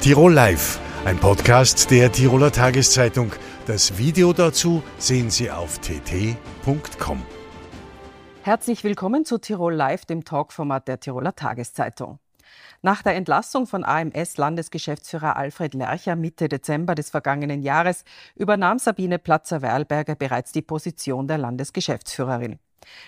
Tirol Live, ein Podcast der Tiroler Tageszeitung. Das Video dazu sehen Sie auf tt.com. Herzlich willkommen zu Tirol Live, dem Talkformat der Tiroler Tageszeitung. Nach der Entlassung von AMS-Landesgeschäftsführer Alfred Lercher Mitte Dezember des vergangenen Jahres übernahm Sabine Platzer-Werlberger bereits die Position der Landesgeschäftsführerin.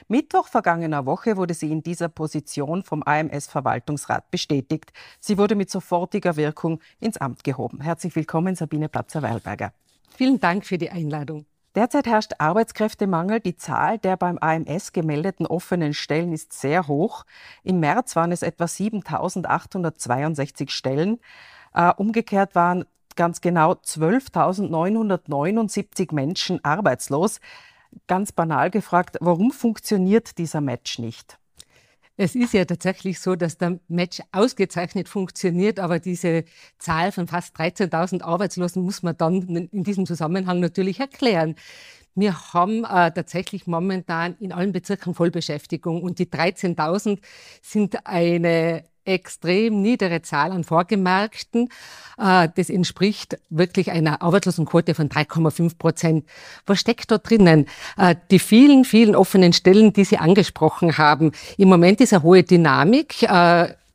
Mittwoch vergangener Woche wurde sie in dieser Position vom AMS-Verwaltungsrat bestätigt. Sie wurde mit sofortiger Wirkung ins Amt gehoben. Herzlich willkommen, Sabine Platzer-Weilberger. Vielen Dank für die Einladung. Derzeit herrscht Arbeitskräftemangel. Die Zahl der beim AMS gemeldeten offenen Stellen ist sehr hoch. Im März waren es etwa 7.862 Stellen. Äh, umgekehrt waren ganz genau 12.979 Menschen arbeitslos ganz banal gefragt, warum funktioniert dieser Match nicht? Es ist ja tatsächlich so, dass der Match ausgezeichnet funktioniert, aber diese Zahl von fast 13.000 Arbeitslosen muss man dann in diesem Zusammenhang natürlich erklären. Wir haben äh, tatsächlich momentan in allen Bezirken Vollbeschäftigung und die 13.000 sind eine extrem niedere Zahl an Vorgemerkten. Äh, das entspricht wirklich einer Arbeitslosenquote von 3,5 Prozent. Was steckt da drinnen? Äh, die vielen, vielen offenen Stellen, die Sie angesprochen haben. Im Moment ist eine hohe Dynamik.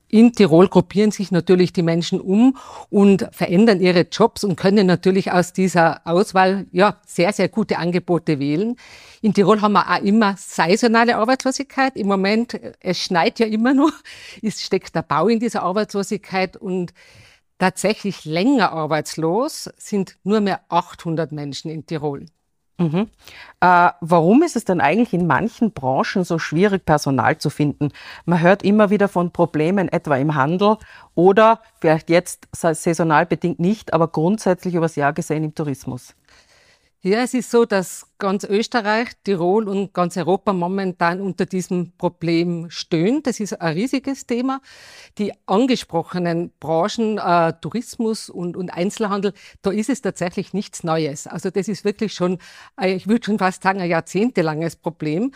Äh, in Tirol gruppieren sich natürlich die Menschen um und verändern ihre Jobs und können natürlich aus dieser Auswahl ja sehr, sehr gute Angebote wählen. In Tirol haben wir auch immer saisonale Arbeitslosigkeit. Im Moment, es schneit ja immer noch, es steckt der Bau in dieser Arbeitslosigkeit und tatsächlich länger arbeitslos sind nur mehr 800 Menschen in Tirol. Mhm. Äh, warum ist es denn eigentlich in manchen Branchen so schwierig, Personal zu finden? Man hört immer wieder von Problemen, etwa im Handel oder vielleicht jetzt saisonal bedingt nicht, aber grundsätzlich übers Jahr gesehen im Tourismus. Ja, es ist so, dass ganz Österreich, Tirol und ganz Europa momentan unter diesem Problem stöhnt. Das ist ein riesiges Thema. Die angesprochenen Branchen, äh, Tourismus und, und Einzelhandel, da ist es tatsächlich nichts Neues. Also das ist wirklich schon, ich würde schon fast sagen, ein jahrzehntelanges Problem.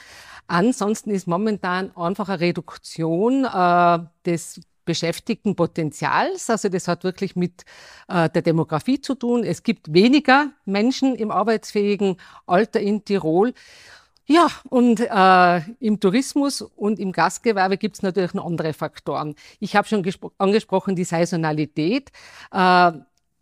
Ansonsten ist momentan einfach eine Reduktion äh, des Beschäftigtenpotenzials. Also das hat wirklich mit äh, der Demografie zu tun. Es gibt weniger Menschen im arbeitsfähigen Alter in Tirol. Ja, und äh, im Tourismus und im Gastgewerbe gibt es natürlich noch andere Faktoren. Ich habe schon angesprochen die Saisonalität. Äh,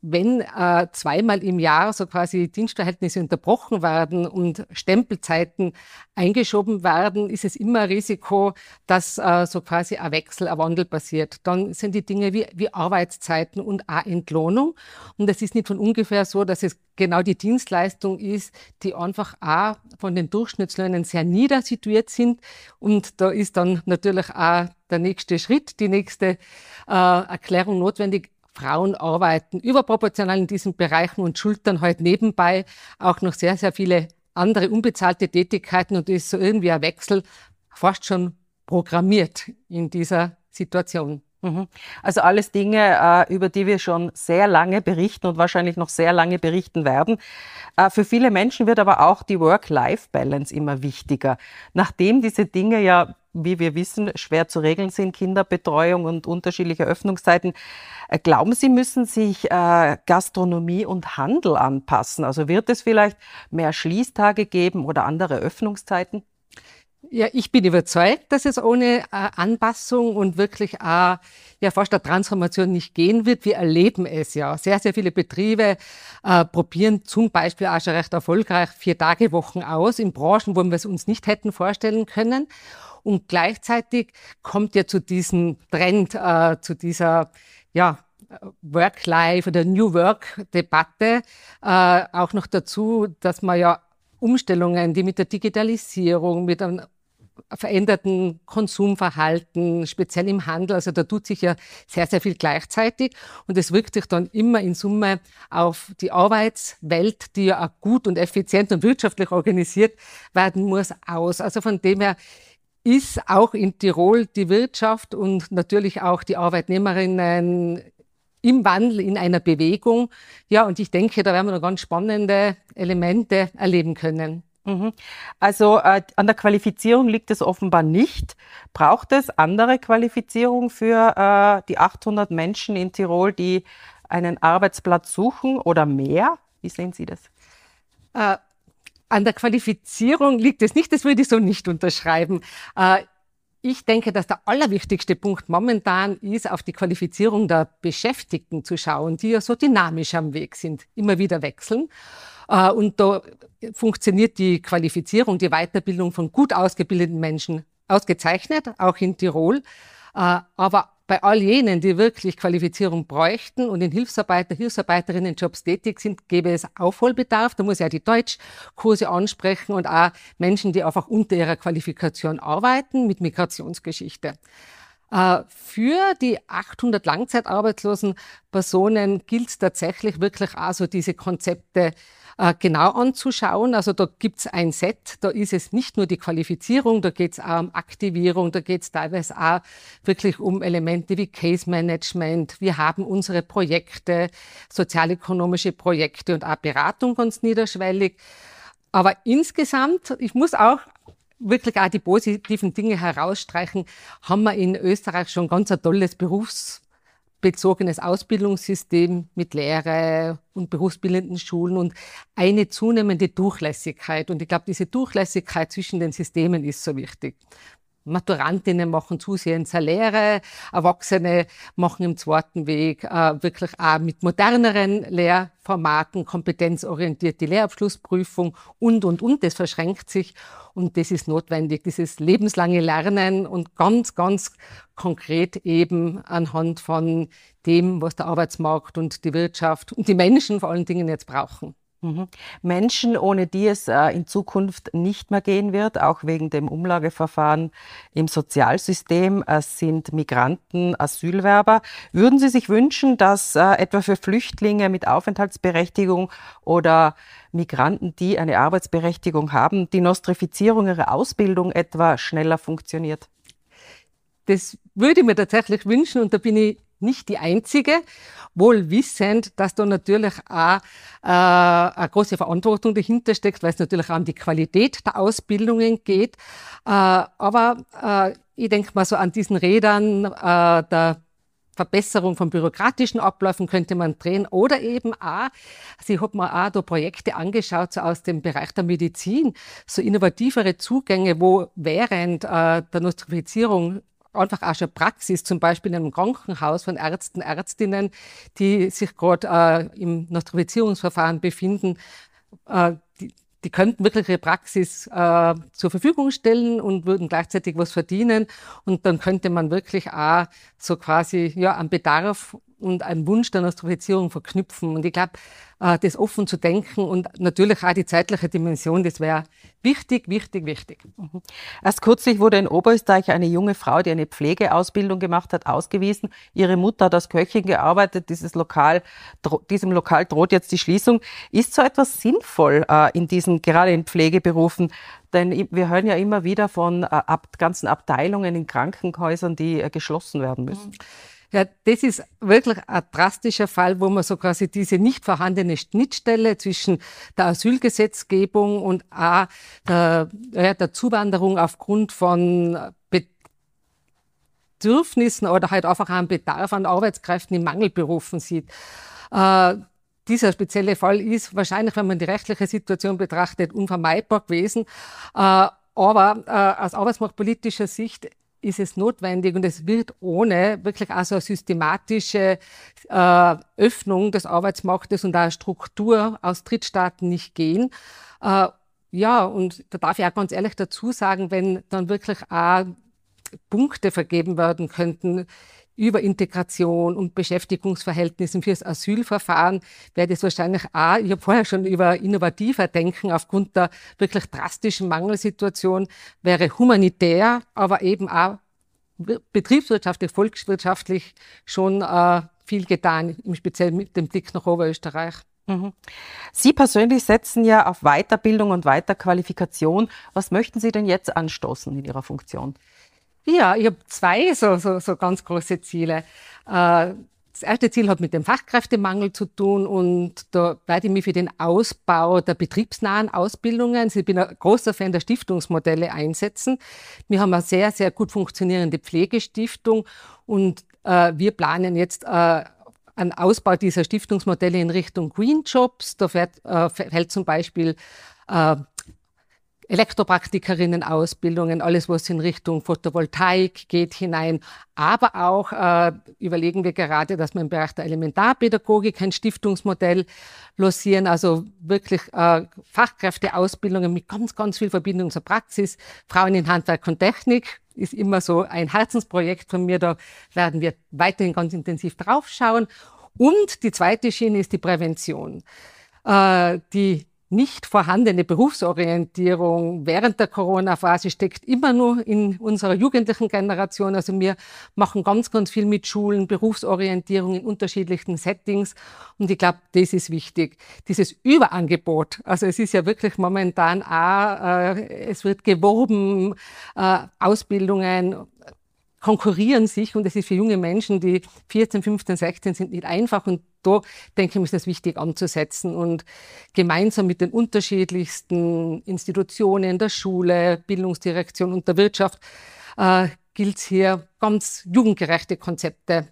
wenn äh, zweimal im Jahr so quasi Dienstverhältnisse unterbrochen werden und Stempelzeiten eingeschoben werden, ist es immer ein Risiko, dass äh, so quasi ein Wechsel, ein Wandel passiert. Dann sind die Dinge wie, wie Arbeitszeiten und auch Entlohnung. Und es ist nicht von ungefähr so, dass es genau die Dienstleistung ist, die einfach auch von den Durchschnittslöhnen sehr nieder situiert sind. Und da ist dann natürlich auch der nächste Schritt, die nächste äh, Erklärung notwendig Frauen arbeiten überproportional in diesen Bereichen und schultern halt nebenbei auch noch sehr, sehr viele andere unbezahlte Tätigkeiten und ist so irgendwie ein Wechsel fast schon programmiert in dieser Situation. Mhm. Also alles Dinge, äh, über die wir schon sehr lange berichten und wahrscheinlich noch sehr lange berichten werden. Äh, für viele Menschen wird aber auch die Work-Life-Balance immer wichtiger. Nachdem diese Dinge ja, wie wir wissen, schwer zu regeln sind, Kinderbetreuung und unterschiedliche Öffnungszeiten, äh, glauben Sie, müssen sich Gastronomie und Handel anpassen? Also wird es vielleicht mehr Schließtage geben oder andere Öffnungszeiten? Ja, ich bin überzeugt, dass es ohne äh, Anpassung und wirklich äh, ja fast der Transformation nicht gehen wird. Wir erleben es ja. Sehr, sehr viele Betriebe äh, probieren zum Beispiel auch schon recht erfolgreich vier Tage Wochen aus in Branchen, wo wir es uns nicht hätten vorstellen können. Und gleichzeitig kommt ja zu diesem Trend, äh, zu dieser ja, Work-Life oder New Work-Debatte äh, auch noch dazu, dass man ja Umstellungen, die mit der Digitalisierung, mit einem veränderten Konsumverhalten, speziell im Handel. Also da tut sich ja sehr, sehr viel gleichzeitig und es wirkt sich dann immer in Summe auf die Arbeitswelt, die ja auch gut und effizient und wirtschaftlich organisiert werden muss, aus. Also von dem her ist auch in Tirol die Wirtschaft und natürlich auch die Arbeitnehmerinnen im Wandel, in einer Bewegung. Ja, und ich denke, da werden wir noch ganz spannende Elemente erleben können. Mhm. Also äh, an der Qualifizierung liegt es offenbar nicht. Braucht es andere Qualifizierung für äh, die 800 Menschen in Tirol, die einen Arbeitsplatz suchen oder mehr? Wie sehen Sie das? Äh, an der Qualifizierung liegt es nicht, das würde ich so nicht unterschreiben. Äh, ich denke, dass der allerwichtigste Punkt momentan ist, auf die Qualifizierung der Beschäftigten zu schauen, die ja so dynamisch am Weg sind, immer wieder wechseln. Äh, und da funktioniert die Qualifizierung, die Weiterbildung von gut ausgebildeten Menschen ausgezeichnet, auch in Tirol. Äh, aber bei all jenen, die wirklich Qualifizierung bräuchten und in Hilfsarbeiter, Hilfsarbeiterinnen Jobs tätig sind, gäbe es Aufholbedarf. Da muss ja die Deutschkurse ansprechen und auch Menschen, die einfach unter ihrer Qualifikation arbeiten mit Migrationsgeschichte. Äh, für die 800 langzeitarbeitslosen Personen gilt es tatsächlich wirklich auch so diese Konzepte äh, genau anzuschauen. Also da gibt's ein Set, da ist es nicht nur die Qualifizierung, da geht's auch um Aktivierung, da geht's teilweise auch wirklich um Elemente wie Case Management. Wir haben unsere Projekte, sozialökonomische Projekte und auch Beratung ganz niederschwellig. Aber insgesamt, ich muss auch wirklich auch die positiven Dinge herausstreichen, haben wir in Österreich schon ganz ein tolles Berufs bezogenes Ausbildungssystem mit Lehre und berufsbildenden Schulen und eine zunehmende Durchlässigkeit. Und ich glaube, diese Durchlässigkeit zwischen den Systemen ist so wichtig. Maturantinnen machen zusehends eine Lehre, Erwachsene machen im zweiten Weg äh, wirklich auch mit moderneren Lehrformaten, kompetenzorientierte Lehrabschlussprüfung und, und, und. Das verschränkt sich und das ist notwendig, dieses lebenslange Lernen und ganz, ganz konkret eben anhand von dem, was der Arbeitsmarkt und die Wirtschaft und die Menschen vor allen Dingen jetzt brauchen. Mhm. Menschen, ohne die es äh, in Zukunft nicht mehr gehen wird, auch wegen dem Umlageverfahren im Sozialsystem, äh, sind Migranten, Asylwerber. Würden Sie sich wünschen, dass äh, etwa für Flüchtlinge mit Aufenthaltsberechtigung oder Migranten, die eine Arbeitsberechtigung haben, die Nostrifizierung ihrer Ausbildung etwa schneller funktioniert? Das würde ich mir tatsächlich wünschen und da bin ich nicht die einzige, wohl wissend, dass da natürlich auch äh, eine große Verantwortung dahinter steckt, weil es natürlich auch um die Qualität der Ausbildungen geht. Äh, aber äh, ich denke mal so an diesen Rädern äh, der Verbesserung von bürokratischen Abläufen könnte man drehen oder eben auch, sie hat mir auch da Projekte angeschaut, so aus dem Bereich der Medizin, so innovativere Zugänge, wo während äh, der Nostrifizierung einfach auch schon Praxis, zum Beispiel in einem Krankenhaus von Ärzten, Ärztinnen, die sich gerade äh, im Nostrifizierungsverfahren befinden, äh, die, die könnten wirklich ihre Praxis äh, zur Verfügung stellen und würden gleichzeitig was verdienen. Und dann könnte man wirklich auch so quasi ja, am Bedarf und einen Wunsch der Nostrifizierung verknüpfen. Und ich glaube, äh, das offen zu denken und natürlich auch die zeitliche Dimension, das wäre wichtig, wichtig, wichtig. Mhm. Erst kürzlich wurde in Oberösterreich eine junge Frau, die eine Pflegeausbildung gemacht hat, ausgewiesen. Ihre Mutter hat als Köchin gearbeitet. Dieses Lokal, diesem Lokal droht jetzt die Schließung. Ist so etwas sinnvoll äh, in diesen, gerade in Pflegeberufen? Denn wir hören ja immer wieder von äh, ganzen Abteilungen in Krankenhäusern, die geschlossen werden müssen. Mhm. Ja, das ist wirklich ein drastischer Fall, wo man so quasi diese nicht vorhandene Schnittstelle zwischen der Asylgesetzgebung und auch der, ja, der Zuwanderung aufgrund von Bedürfnissen oder halt einfach einen Bedarf an Arbeitskräften in Mangelberufen sieht. Äh, dieser spezielle Fall ist wahrscheinlich, wenn man die rechtliche Situation betrachtet, unvermeidbar gewesen. Äh, aber äh, aus arbeitsmarktpolitischer Sicht ist es notwendig und es wird ohne wirklich auch so eine systematische äh, Öffnung des Arbeitsmarktes und auch Struktur aus Drittstaaten nicht gehen. Äh, ja, und da darf ich auch ganz ehrlich dazu sagen, wenn dann wirklich auch Punkte vergeben werden könnten, über Integration und Beschäftigungsverhältnissen fürs Asylverfahren wäre das wahrscheinlich auch, ich habe vorher schon über innovativer Denken aufgrund der wirklich drastischen Mangelsituation, wäre humanitär, aber eben auch betriebswirtschaftlich, volkswirtschaftlich schon äh, viel getan, im Speziellen mit dem Blick nach Oberösterreich. Mhm. Sie persönlich setzen ja auf Weiterbildung und Weiterqualifikation. Was möchten Sie denn jetzt anstoßen in Ihrer Funktion? Ja, ich habe zwei so, so, so ganz große Ziele. Äh, das erste Ziel hat mit dem Fachkräftemangel zu tun und da werde ich mich für den Ausbau der betriebsnahen Ausbildungen, ich bin ein großer Fan der Stiftungsmodelle einsetzen. Wir haben eine sehr, sehr gut funktionierende Pflegestiftung und äh, wir planen jetzt äh, einen Ausbau dieser Stiftungsmodelle in Richtung Green Jobs. Da fällt, zum Beispiel Elektropraktikerinnen-Ausbildungen, alles, was in Richtung Photovoltaik geht, hinein. Aber auch äh, überlegen wir gerade, dass wir im Bereich der Elementarpädagogik ein Stiftungsmodell losieren, also wirklich äh, Fachkräfteausbildungen mit ganz, ganz viel Verbindung zur Praxis. Frauen in Handwerk und Technik ist immer so ein Herzensprojekt von mir. Da werden wir weiterhin ganz intensiv draufschauen. Und die zweite Schiene ist die Prävention. Äh, die nicht vorhandene Berufsorientierung während der Corona-Phase steckt immer nur in unserer jugendlichen Generation. Also wir machen ganz, ganz viel mit Schulen, Berufsorientierung in unterschiedlichen Settings. Und ich glaube, das ist wichtig. Dieses Überangebot. Also es ist ja wirklich momentan auch, äh, es wird geworben, äh, Ausbildungen, konkurrieren sich und es ist für junge Menschen, die 14, 15, 16 sind, nicht einfach. Und da denke ich, ist das wichtig anzusetzen und gemeinsam mit den unterschiedlichsten Institutionen der Schule, Bildungsdirektion und der Wirtschaft äh, gilt es hier ganz jugendgerechte Konzepte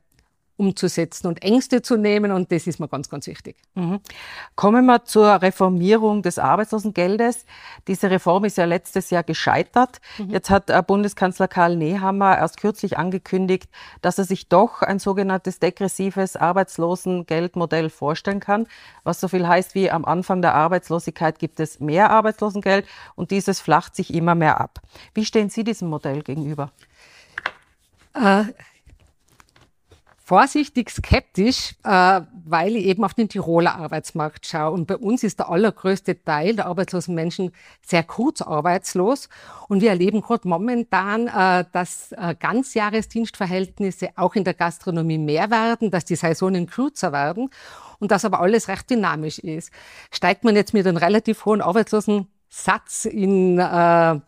umzusetzen und Ängste zu nehmen. Und das ist mir ganz, ganz wichtig. Mhm. Kommen wir zur Reformierung des Arbeitslosengeldes. Diese Reform ist ja letztes Jahr gescheitert. Mhm. Jetzt hat äh, Bundeskanzler Karl Nehammer erst kürzlich angekündigt, dass er sich doch ein sogenanntes degressives Arbeitslosengeldmodell vorstellen kann, was so viel heißt wie am Anfang der Arbeitslosigkeit gibt es mehr Arbeitslosengeld und dieses flacht sich immer mehr ab. Wie stehen Sie diesem Modell gegenüber? Vorsichtig skeptisch, äh, weil ich eben auf den Tiroler Arbeitsmarkt schaue. Und bei uns ist der allergrößte Teil der arbeitslosen Menschen sehr kurz arbeitslos. Und wir erleben gerade momentan, äh, dass äh, Ganzjahresdienstverhältnisse auch in der Gastronomie mehr werden, dass die Saisonen kürzer werden und dass aber alles recht dynamisch ist. Steigt man jetzt mit einem relativ hohen Arbeitslosensatz in äh,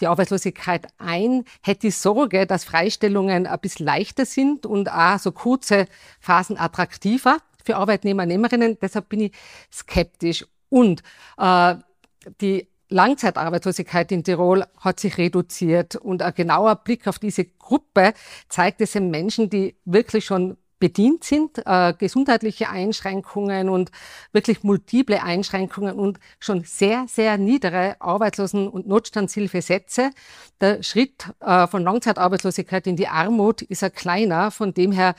die Arbeitslosigkeit ein, hätte ich Sorge, dass Freistellungen ein bisschen leichter sind und auch so kurze Phasen attraktiver für Arbeitnehmer, Nehmerinnen. Deshalb bin ich skeptisch. Und äh, die Langzeitarbeitslosigkeit in Tirol hat sich reduziert und ein genauer Blick auf diese Gruppe zeigt es den Menschen, die wirklich schon bedient sind, äh, gesundheitliche Einschränkungen und wirklich multiple Einschränkungen und schon sehr, sehr niedere Arbeitslosen- und Notstandshilfesätze. Der Schritt äh, von Langzeitarbeitslosigkeit in die Armut ist ein kleiner. Von dem her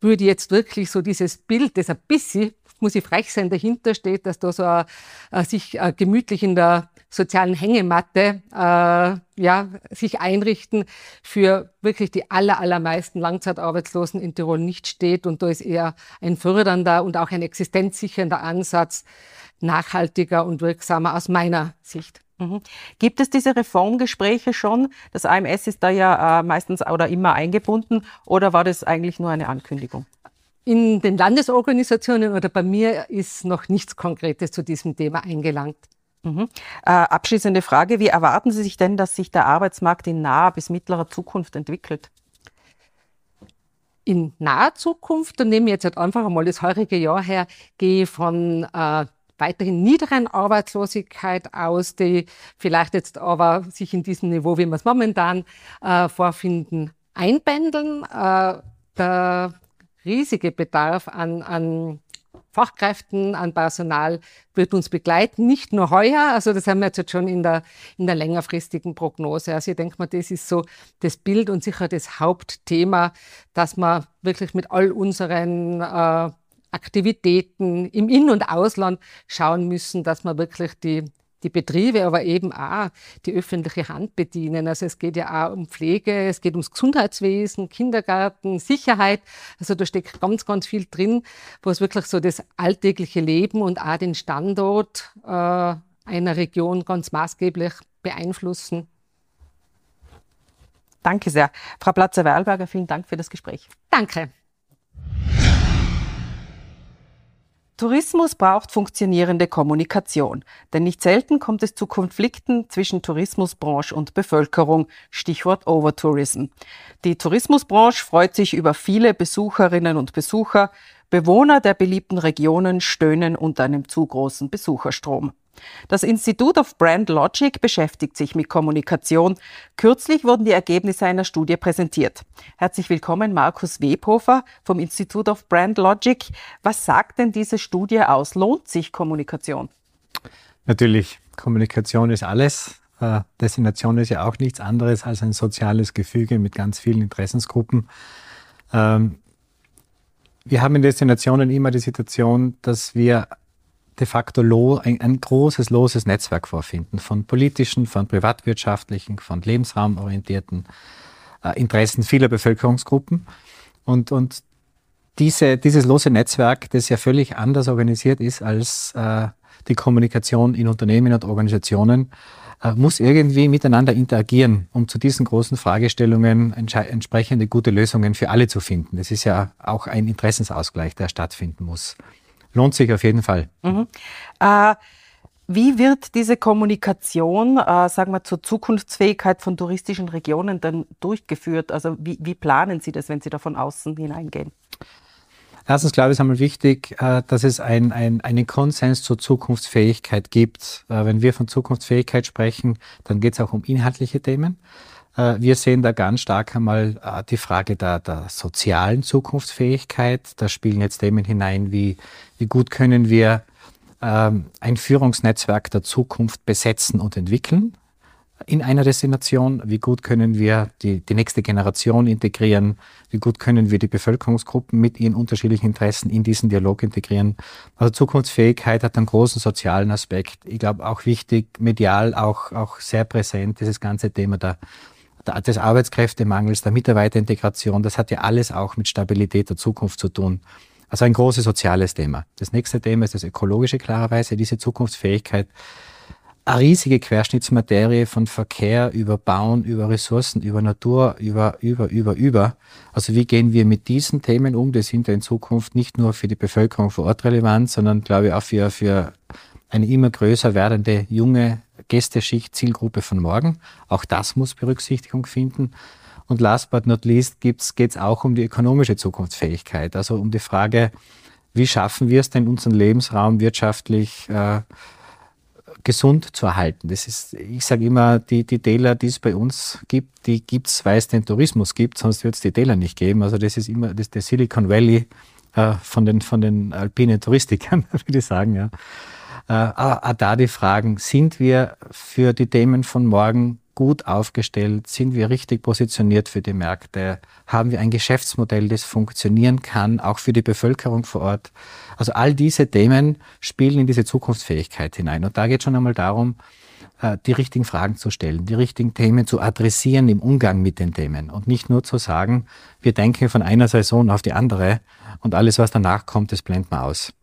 würde jetzt wirklich so dieses Bild, das ein bisschen muss ich frech sein, dahinter steht, dass da so äh, sich äh, gemütlich in der sozialen Hängematte äh, ja, sich einrichten für wirklich die aller, allermeisten Langzeitarbeitslosen in Tirol nicht steht. Und da ist eher ein fördernder und auch ein existenzsichernder Ansatz nachhaltiger und wirksamer aus meiner Sicht. Mhm. Gibt es diese Reformgespräche schon? Das AMS ist da ja äh, meistens oder immer eingebunden oder war das eigentlich nur eine Ankündigung? In den Landesorganisationen oder bei mir ist noch nichts Konkretes zu diesem Thema eingelangt. Mhm. Äh, abschließende Frage, wie erwarten Sie sich denn, dass sich der Arbeitsmarkt in naher bis mittlerer Zukunft entwickelt? In naher Zukunft, dann nehme ich jetzt halt einfach einmal das heurige Jahr her, gehe von äh, weiterhin niederen Arbeitslosigkeit aus, die vielleicht jetzt aber sich in diesem Niveau, wie wir es momentan äh, vorfinden, einpendeln. Äh, der riesige Bedarf an, an Fachkräften, an Personal wird uns begleiten, nicht nur heuer, also das haben wir jetzt schon in der, in der längerfristigen Prognose. Also ich denke mal, das ist so das Bild und sicher das Hauptthema, dass wir wirklich mit all unseren äh, Aktivitäten im In- und Ausland schauen müssen, dass wir wirklich die die Betriebe, aber eben auch die öffentliche Hand bedienen. Also es geht ja auch um Pflege, es geht ums Gesundheitswesen, Kindergarten, Sicherheit. Also da steckt ganz, ganz viel drin, wo es wirklich so das alltägliche Leben und auch den Standort äh, einer Region ganz maßgeblich beeinflussen. Danke sehr. Frau Platzer-Weilberger, vielen Dank für das Gespräch. Danke. Tourismus braucht funktionierende Kommunikation, denn nicht selten kommt es zu Konflikten zwischen Tourismusbranche und Bevölkerung, Stichwort Overtourism. Die Tourismusbranche freut sich über viele Besucherinnen und Besucher, Bewohner der beliebten Regionen stöhnen unter einem zu großen Besucherstrom. Das Institut of Brand Logic beschäftigt sich mit Kommunikation. Kürzlich wurden die Ergebnisse einer Studie präsentiert. Herzlich willkommen, Markus Webhofer vom Institut of Brand Logic. Was sagt denn diese Studie aus? Lohnt sich Kommunikation? Natürlich, Kommunikation ist alles. Äh, Destination ist ja auch nichts anderes als ein soziales Gefüge mit ganz vielen Interessensgruppen. Wir haben in Destinationen immer die Situation, dass wir de facto ein, ein, großes, loses Netzwerk vorfinden von politischen, von privatwirtschaftlichen, von lebensraumorientierten äh, Interessen vieler Bevölkerungsgruppen. Und, und diese, dieses lose Netzwerk, das ja völlig anders organisiert ist als äh, die Kommunikation in Unternehmen und Organisationen, muss irgendwie miteinander interagieren, um zu diesen großen Fragestellungen entsprechende gute Lösungen für alle zu finden. Das ist ja auch ein Interessensausgleich, der stattfinden muss. Lohnt sich auf jeden Fall. Mhm. Äh, wie wird diese Kommunikation, äh, sagen wir, zur Zukunftsfähigkeit von touristischen Regionen dann durchgeführt? Also wie, wie planen Sie das, wenn Sie da von außen hineingehen? Erstens glaube ich, ist einmal wichtig, äh, dass es ein, ein, einen Konsens zur Zukunftsfähigkeit gibt. Äh, wenn wir von Zukunftsfähigkeit sprechen, dann geht es auch um inhaltliche Themen. Äh, wir sehen da ganz stark einmal die Frage der, der sozialen Zukunftsfähigkeit. Da spielen jetzt Themen hinein, wie, wie gut können wir ähm, ein Führungsnetzwerk der Zukunft besetzen und entwickeln in einer Destination, wie gut können wir die, die nächste Generation integrieren, wie gut können wir die Bevölkerungsgruppen mit ihren unterschiedlichen Interessen in diesen Dialog integrieren. Also Zukunftsfähigkeit hat einen großen sozialen Aspekt. Ich glaube auch wichtig, medial auch, auch sehr präsent, dieses ganze Thema der, des Arbeitskräftemangels, der Mitarbeiterintegration, das hat ja alles auch mit Stabilität der Zukunft zu tun. Also ein großes soziales Thema. Das nächste Thema ist das ökologische klarerweise, diese Zukunftsfähigkeit eine riesige Querschnittsmaterie von Verkehr über Bauen, über Ressourcen, über Natur, über, über, über, über. Also wie gehen wir mit diesen Themen um? Die sind ja in Zukunft nicht nur für die Bevölkerung vor Ort relevant, sondern glaube ich auch für, für eine immer größer werdende junge Gästeschicht, Zielgruppe von morgen. Auch das muss Berücksichtigung finden. Und last but not least geht es auch um die ökonomische Zukunftsfähigkeit, also um die Frage, wie schaffen wir es denn, unseren Lebensraum wirtschaftlich äh, gesund zu erhalten. Das ist, ich sage immer, die, die Täler, die es bei uns gibt, die gibt es, weil es den Tourismus gibt, sonst wird es die Täler nicht geben. Also das ist immer das der Silicon Valley äh, von, den, von den alpinen Touristikern, würde ich sagen. Ja. Äh, auch da die Fragen, sind wir für die Themen von morgen gut aufgestellt? Sind wir richtig positioniert für die Märkte? Haben wir ein Geschäftsmodell, das funktionieren kann, auch für die Bevölkerung vor Ort? Also all diese Themen spielen in diese Zukunftsfähigkeit hinein. Und da geht es schon einmal darum, äh, die richtigen Fragen zu stellen, die richtigen Themen zu adressieren im Umgang mit den Themen und nicht nur zu sagen, wir denken von einer Saison auf die andere und alles, was danach kommt, das blenden wir aus.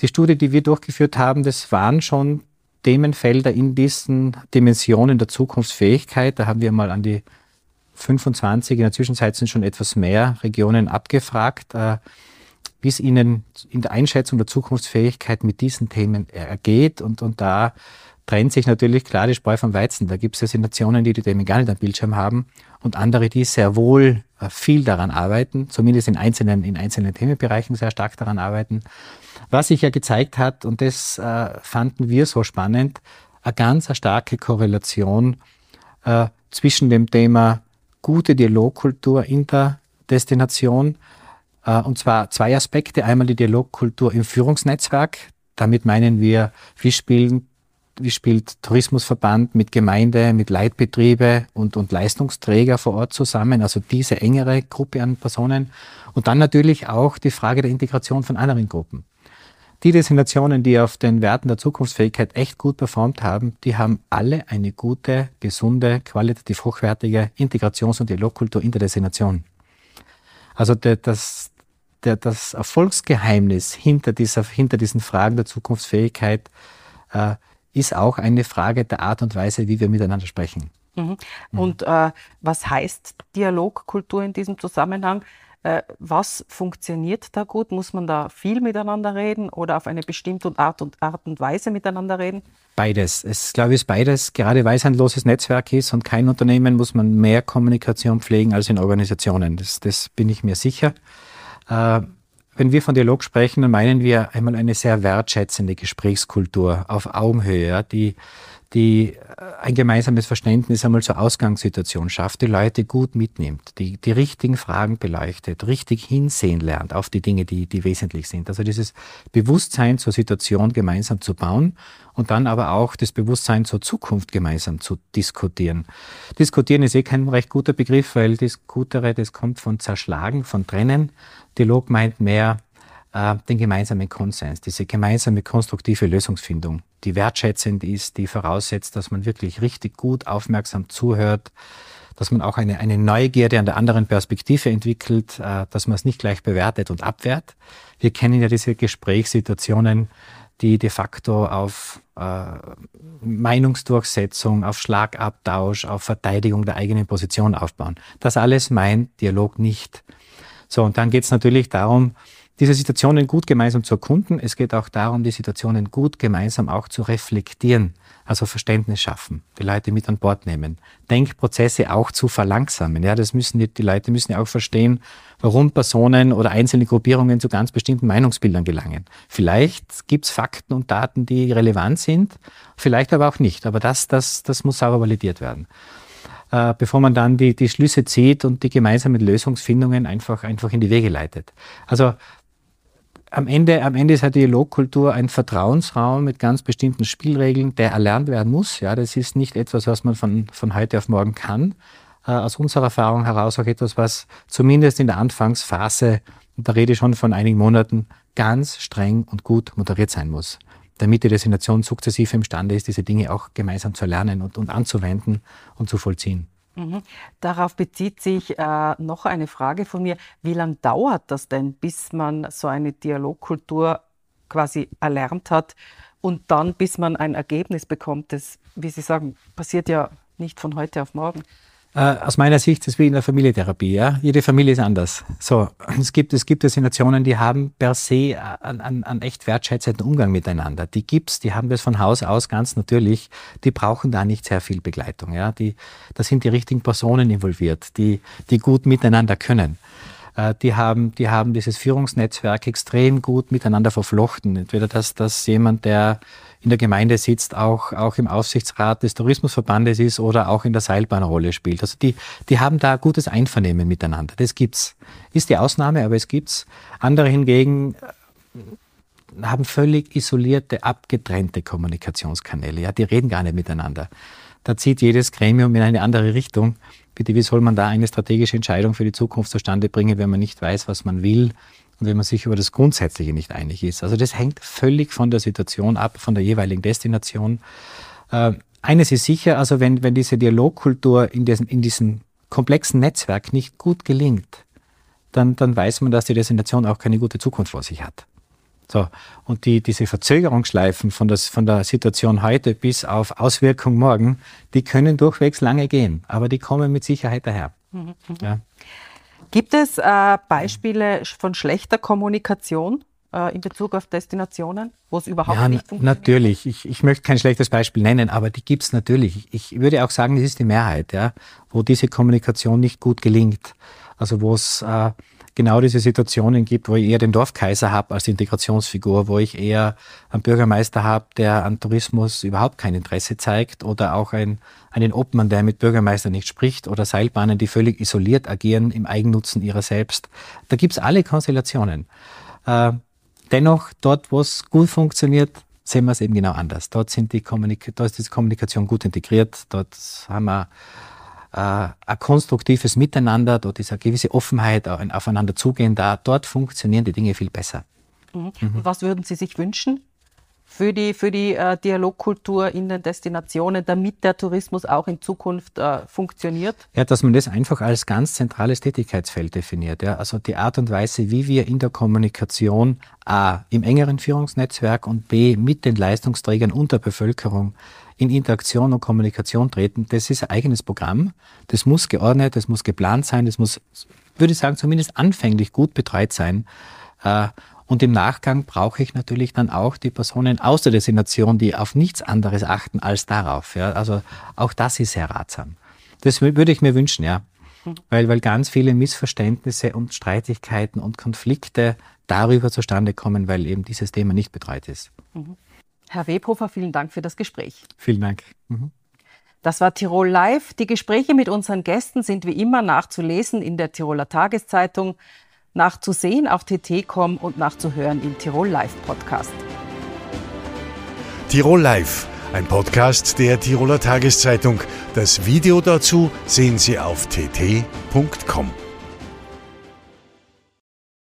Die Studie, die wir durchgeführt haben, das waren schon Themenfelder in diesen Dimensionen der Zukunftsfähigkeit. Da haben wir mal an die 25, in der Zwischenzeit sind schon etwas mehr Regionen abgefragt, äh, wie es ihnen in der Einschätzung der Zukunftsfähigkeit mit diesen Themen ergeht. Und, und da trennt sich natürlich klar die Spreu vom Weizen. Da gibt es ja Nationen, die die Themen gar nicht am Bildschirm haben und andere, die sehr wohl äh, viel daran arbeiten, zumindest in einzelnen, in einzelnen Themenbereichen sehr stark daran arbeiten. Was sich ja gezeigt hat, und das äh, fanden wir so spannend, eine ganz eine starke Korrelation äh, zwischen dem Thema gute Dialogkultur in der Destination, äh, und zwar zwei Aspekte. Einmal die Dialogkultur im Führungsnetzwerk. Damit meinen wir, wie spielen wie spielt Tourismusverband mit Gemeinde, mit Leitbetriebe und, und Leistungsträger vor Ort zusammen, also diese engere Gruppe an Personen. Und dann natürlich auch die Frage der Integration von anderen Gruppen. Die Destinationen, die auf den Werten der Zukunftsfähigkeit echt gut performt haben, die haben alle eine gute, gesunde, qualitativ hochwertige Integrations- und Dialogkultur in der Destination. Also der, das, der, das Erfolgsgeheimnis hinter, dieser, hinter diesen Fragen der Zukunftsfähigkeit äh, ist auch eine Frage der Art und Weise, wie wir miteinander sprechen. Mhm. Und äh, was heißt Dialogkultur in diesem Zusammenhang? Äh, was funktioniert da gut? Muss man da viel miteinander reden oder auf eine bestimmte Art und, Art und Weise miteinander reden? Beides. Es glaube ich ist beides. Gerade weil es ein loses Netzwerk ist und kein Unternehmen, muss man mehr Kommunikation pflegen als in Organisationen. Das, das bin ich mir sicher. Äh, wenn wir von Dialog sprechen, dann meinen wir einmal eine sehr wertschätzende Gesprächskultur auf Augenhöhe, die die äh, ein gemeinsames Verständnis einmal zur Ausgangssituation schafft, die Leute gut mitnimmt, die die richtigen Fragen beleuchtet, richtig hinsehen lernt auf die Dinge, die, die wesentlich sind. Also dieses Bewusstsein zur Situation gemeinsam zu bauen und dann aber auch das Bewusstsein zur Zukunft gemeinsam zu diskutieren. Diskutieren ist eh kein recht guter Begriff, weil Diskutere, das kommt von zerschlagen, von trennen. Dialog meint mehr äh, den gemeinsamen Konsens, diese gemeinsame konstruktive Lösungsfindung, die wertschätzend ist, die voraussetzt, dass man wirklich richtig gut aufmerksam zuhört, dass man auch eine, eine Neugierde an der anderen Perspektive entwickelt, äh, dass man es nicht gleich bewertet und abwehrt. Wir kennen ja diese Gesprächssituationen, die de facto auf äh, Meinungsdurchsetzung, auf Schlagabtausch, auf Verteidigung der eigenen Position aufbauen. Das alles meint Dialog nicht. So, und dann geht es natürlich darum, diese Situationen gut gemeinsam zu erkunden. Es geht auch darum, die Situationen gut gemeinsam auch zu reflektieren, also Verständnis schaffen, die Leute mit an Bord nehmen, Denkprozesse auch zu verlangsamen. Ja, das müssen die, die Leute müssen ja auch verstehen, warum Personen oder einzelne Gruppierungen zu ganz bestimmten Meinungsbildern gelangen. Vielleicht gibt's Fakten und Daten, die relevant sind, vielleicht aber auch nicht. Aber das, das, das muss sauber validiert werden äh, bevor man dann die, die Schlüsse zieht und die gemeinsamen Lösungsfindungen einfach, einfach in die Wege leitet. Also am Ende, am Ende ist halt Dialogkultur ein Vertrauensraum mit ganz bestimmten Spielregeln, der erlernt werden muss. Ja, das ist nicht etwas, was man von, von heute auf morgen kann. Äh, aus unserer Erfahrung heraus auch etwas, was zumindest in der Anfangsphase, und da rede ich schon von einigen Monaten, ganz streng und gut moderiert sein muss, damit die Destination sukzessive imstande ist, diese Dinge auch gemeinsam zu lernen und, und anzuwenden und zu vollziehen. Mhm. Darauf bezieht sich äh, noch eine Frage von mir. Wie lange dauert das denn, bis man so eine Dialogkultur quasi erlernt hat und dann, bis man ein Ergebnis bekommt? Das, wie Sie sagen, passiert ja nicht von heute auf morgen. Äh, aus meiner Sicht ist es wie in der Familientherapie. Ja? Jede Familie ist anders. So, es gibt, es gibt Destinationen, die haben per se einen, einen echt wertschätzenden Umgang miteinander. Die gibt's, die haben das von Haus aus ganz natürlich. Die brauchen da nicht sehr viel Begleitung. Ja? Die, da sind die richtigen Personen involviert, die, die gut miteinander können. Äh, die haben, die haben dieses Führungsnetzwerk extrem gut miteinander verflochten. Entweder dass, dass jemand, der in der Gemeinde sitzt, auch, auch im Aufsichtsrat des Tourismusverbandes ist oder auch in der Seilbahnrolle spielt. Also die, die haben da gutes Einvernehmen miteinander. Das gibt's. Ist die Ausnahme, aber es gibt's. Andere hingegen äh, haben völlig isolierte, abgetrennte Kommunikationskanäle. Ja, die reden gar nicht miteinander. Da zieht jedes Gremium in eine andere Richtung bitte, wie soll man da eine strategische Entscheidung für die Zukunft zustande bringen, wenn man nicht weiß, was man will und wenn man sich über das Grundsätzliche nicht einig ist. Also das hängt völlig von der Situation ab, von der jeweiligen Destination. Äh, eines ist sicher, also wenn, wenn diese Dialogkultur in, diesen, in diesem komplexen Netzwerk nicht gut gelingt, dann, dann weiß man, dass die Destination auch keine gute Zukunft vor sich hat. So, und die, diese Verzögerungsschleifen von, das, von der Situation heute bis auf Auswirkung morgen, die können durchwegs lange gehen, aber die kommen mit Sicherheit daher. Mhm. Ja. Gibt es äh, Beispiele von schlechter Kommunikation äh, in Bezug auf Destinationen, wo es überhaupt ja, nicht funktioniert? Natürlich. Ich, ich möchte kein schlechtes Beispiel nennen, aber die gibt es natürlich. Ich würde auch sagen, das ist die Mehrheit, ja, wo diese Kommunikation nicht gut gelingt. Also wo es äh, genau diese Situationen gibt, wo ich eher den Dorfkaiser habe als Integrationsfigur, wo ich eher einen Bürgermeister habe, der an Tourismus überhaupt kein Interesse zeigt oder auch ein, einen Obmann, der mit Bürgermeister nicht spricht oder Seilbahnen, die völlig isoliert agieren im Eigennutzen ihrer selbst. Da gibt's alle Konstellationen. Äh, dennoch, dort, wo es gut funktioniert, sehen wir es eben genau anders. Dort, sind die dort ist die Kommunikation gut integriert, dort haben wir ein konstruktives Miteinander, dort ist eine gewisse Offenheit, ein Aufeinander zugehen da. Dort funktionieren die Dinge viel besser. Mhm. Mhm. Was würden Sie sich wünschen für die, für die äh, Dialogkultur in den Destinationen, damit der Tourismus auch in Zukunft äh, funktioniert? Ja, dass man das einfach als ganz zentrales Tätigkeitsfeld definiert. Ja. Also die Art und Weise, wie wir in der Kommunikation A im engeren Führungsnetzwerk und B mit den Leistungsträgern und der Bevölkerung in Interaktion und Kommunikation treten, das ist ein eigenes Programm. Das muss geordnet, das muss geplant sein, das muss, würde ich sagen, zumindest anfänglich gut betreut sein. Äh, und im Nachgang brauche ich natürlich dann auch die Personen aus der Destination, die auf nichts anderes achten als darauf. Ja. Also auch das ist sehr ratsam. Das würde ich mir wünschen, ja. Weil, weil ganz viele Missverständnisse und Streitigkeiten und Konflikte darüber zustande kommen, weil eben dieses Thema nicht betreut ist. Mhm. Herr Webhofer, vielen Dank für das Gespräch. Vielen Dank. Mhm. Das war Tirol Live. Die Gespräche mit unseren Gästen sind wie immer nachzulesen in der Tiroler Tageszeitung, nachzusehen auf tt.com und nachzuhören im Tirol Live Podcast. Tirol Live, ein Podcast der Tiroler Tageszeitung. Das Video dazu sehen Sie auf tt.com.